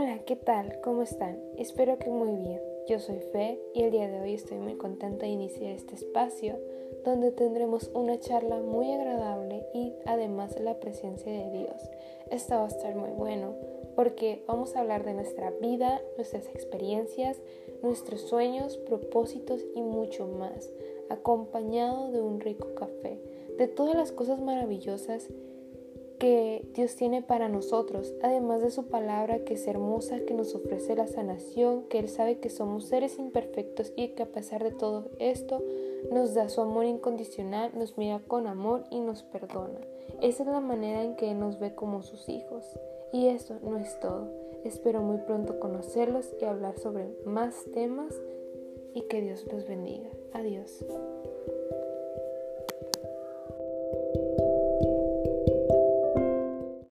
Hola, ¿qué tal? ¿Cómo están? Espero que muy bien. Yo soy Fe y el día de hoy estoy muy contenta de iniciar este espacio donde tendremos una charla muy agradable y además la presencia de Dios. Esto va a estar muy bueno porque vamos a hablar de nuestra vida, nuestras experiencias, nuestros sueños, propósitos y mucho más, acompañado de un rico café, de todas las cosas maravillosas que Dios tiene para nosotros, además de su palabra que es hermosa, que nos ofrece la sanación, que Él sabe que somos seres imperfectos y que a pesar de todo esto nos da su amor incondicional, nos mira con amor y nos perdona. Esa es la manera en que Él nos ve como sus hijos. Y eso no es todo. Espero muy pronto conocerlos y hablar sobre más temas y que Dios los bendiga. Adiós.